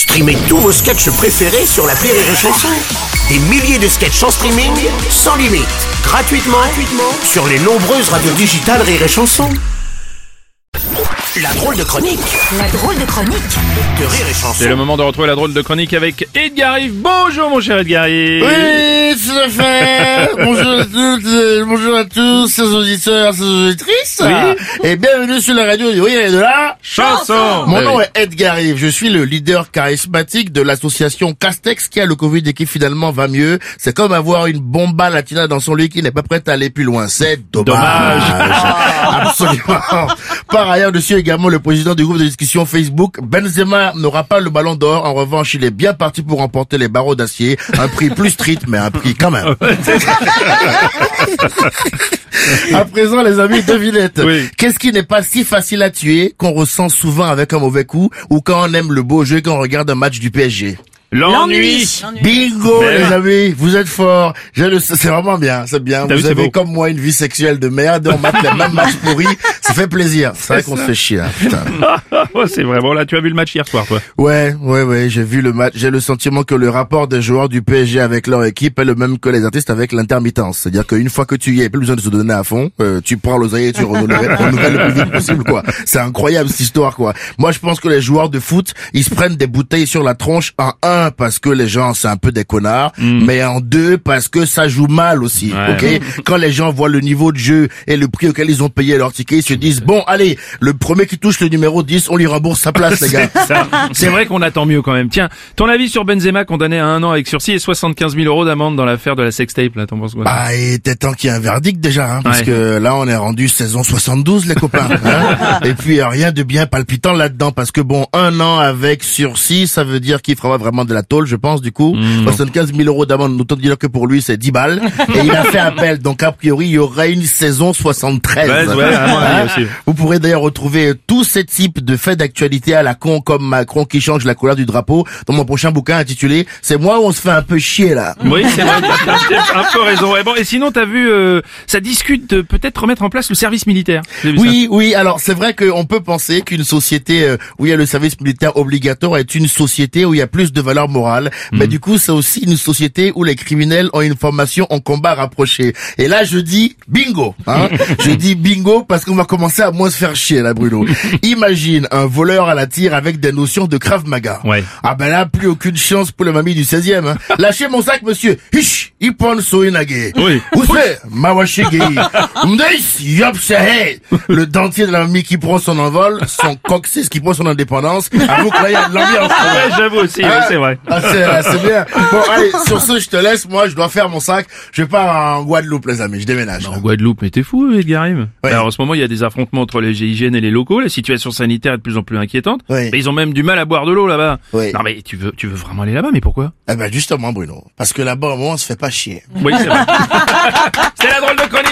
Streamez tous vos sketchs préférés sur la Rire et Chanson. Des milliers de sketchs en streaming, sans limite, gratuitement, gratuitement sur les nombreuses radios digitales Rire et Chanson. La drôle de chronique La drôle de chronique de Rire et Chanson. C'est le moment de retrouver la drôle de chronique avec Edgar Yves. Bonjour mon cher Edgar Yves. Oui, tout à fait. bonjour à toutes, euh, bonjour à tous, chers auditeurs, chers auditrices. Et bienvenue sur la radio du Oui et de la Chanson. Mon nom est Edgar Yves. Je suis le leader charismatique de l'association Castex qui a le Covid et qui finalement va mieux. C'est comme avoir une bomba latina dans son lit qui n'est pas prête à aller plus loin. C'est dommage. Par ailleurs, je suis également le président du groupe de discussion Facebook. Benzema n'aura pas le ballon d'or. En revanche, il est bien parti pour remporter les barreaux d'acier. Un prix plus street, mais un prix quand même. à présent, les amis, devinette. Oui. Qu'est-ce qui n'est pas si facile à tuer qu'on ressent souvent avec un mauvais coup ou quand on aime le beau jeu quand on regarde un match du PSG? L'ennui. Bingo, Mais les amis, vous êtes forts. Je le c'est vraiment bien, c'est bien. Vous avez beau. comme moi une vie sexuelle de merde, on mate les mêmes matchs pourris. Ça fait plaisir. C'est vrai qu'on se fait chier, hein, putain. C'est vrai. Bon là, tu as vu le match hier soir, toi. Ouais, ouais, ouais, j'ai vu le match. J'ai le sentiment que le rapport des joueurs du PSG avec leur équipe est le même que les artistes avec l'intermittence. C'est-à-dire qu'une fois que tu y es, plus besoin de se donner à fond. Euh, tu prends l'oseille et tu renouvelles, renouvelles le plus vite possible, quoi. C'est incroyable cette histoire, quoi. Moi, je pense que les joueurs de foot, ils se prennent des bouteilles sur la tronche en un parce que les gens c'est un peu des connards, mais en deux parce que ça joue mal aussi. Ouais. Ok? Quand les gens voient le niveau de jeu et le prix auquel ils ont payé leur ticket, ils se disent bon, allez, le premier qui touche le numéro 10, on lui rembourse sa place, les gars. C'est vrai qu'on attend mieux quand même. Tiens, ton avis sur Benzema condamné à un an avec sursis et 75 000 euros d'amende dans l'affaire de la sextape, là, t'en penses quoi? Bah, il était temps qu'il y ait un verdict déjà, hein, parce Ouais. que là, on est rendu saison 72, les copains. hein. Et puis, rien de bien palpitant là-dedans, parce que bon, un an avec sursis, ça veut dire qu'il fera vraiment de la tôle, je pense, du coup. Mm, 75 000 euros d'amende, autant dire que pour lui, c'est 10 balles. Et il a fait appel, donc a priori, il y aurait une saison 73. Ouais, ouais, aussi. Vous pourrez d'ailleurs retrouver tous ces types de faits d'actualité à la con comme Macron qui change la couleur du drapeau dans mon prochain bouquin intitulé C'est moi où on se fait un peu chier là. Oui, c'est vrai, t'as un peu raison. Ouais, bon, et sinon, t'as vu, euh, ça discute de peut-être remettre en place le service militaire. Oui, oui. Alors c'est vrai qu'on peut penser qu'une société euh, où il y a le service militaire obligatoire est une société où il y a plus de valeur morale. Mais du coup, c'est aussi une société où les criminels ont une formation en combat rapproché. Et là, je dis bingo. Hein je dis bingo parce qu'on va commencer à moins se faire chier là, Bruno. Imagine un voleur à la tire avec des notions de Krav Maga. Ouais. Ah ben là, plus aucune chance pour le mamie du 16e. Hein. Lâchez mon sac, monsieur. Hish, Ippon Soinage. Oui. Où c'est? Mawashige. Mdeis, yop sehe. Le dentier de la mamie qui prend son envol, son coccyx qui prend son indépendance. A de l'ambiance. Ouais, j'avoue aussi, Hein c'est vrai. Ah, c'est, ah, c'est bien. Bon, allez, sur ce, je te laisse. Moi, je dois faire mon sac. Je pars en Guadeloupe, les amis. Je déménage. En Guadeloupe, mais t'es fou, Edgar Yves. Ouais. Alors, en ce moment, il y a des affrontements entre les GIGN et les locaux. La situation sanitaire est de plus en plus inquiétante. Mais ils ont même du mal à boire de l'eau là-bas. Ouais. Non, mais tu veux, tu veux vraiment aller là-bas, mais pourquoi? Eh ben, justement, Bruno. Parce que là-bas, au moins, on se fait pas chier. Oui, c'est vrai. c'est la drôle de chronique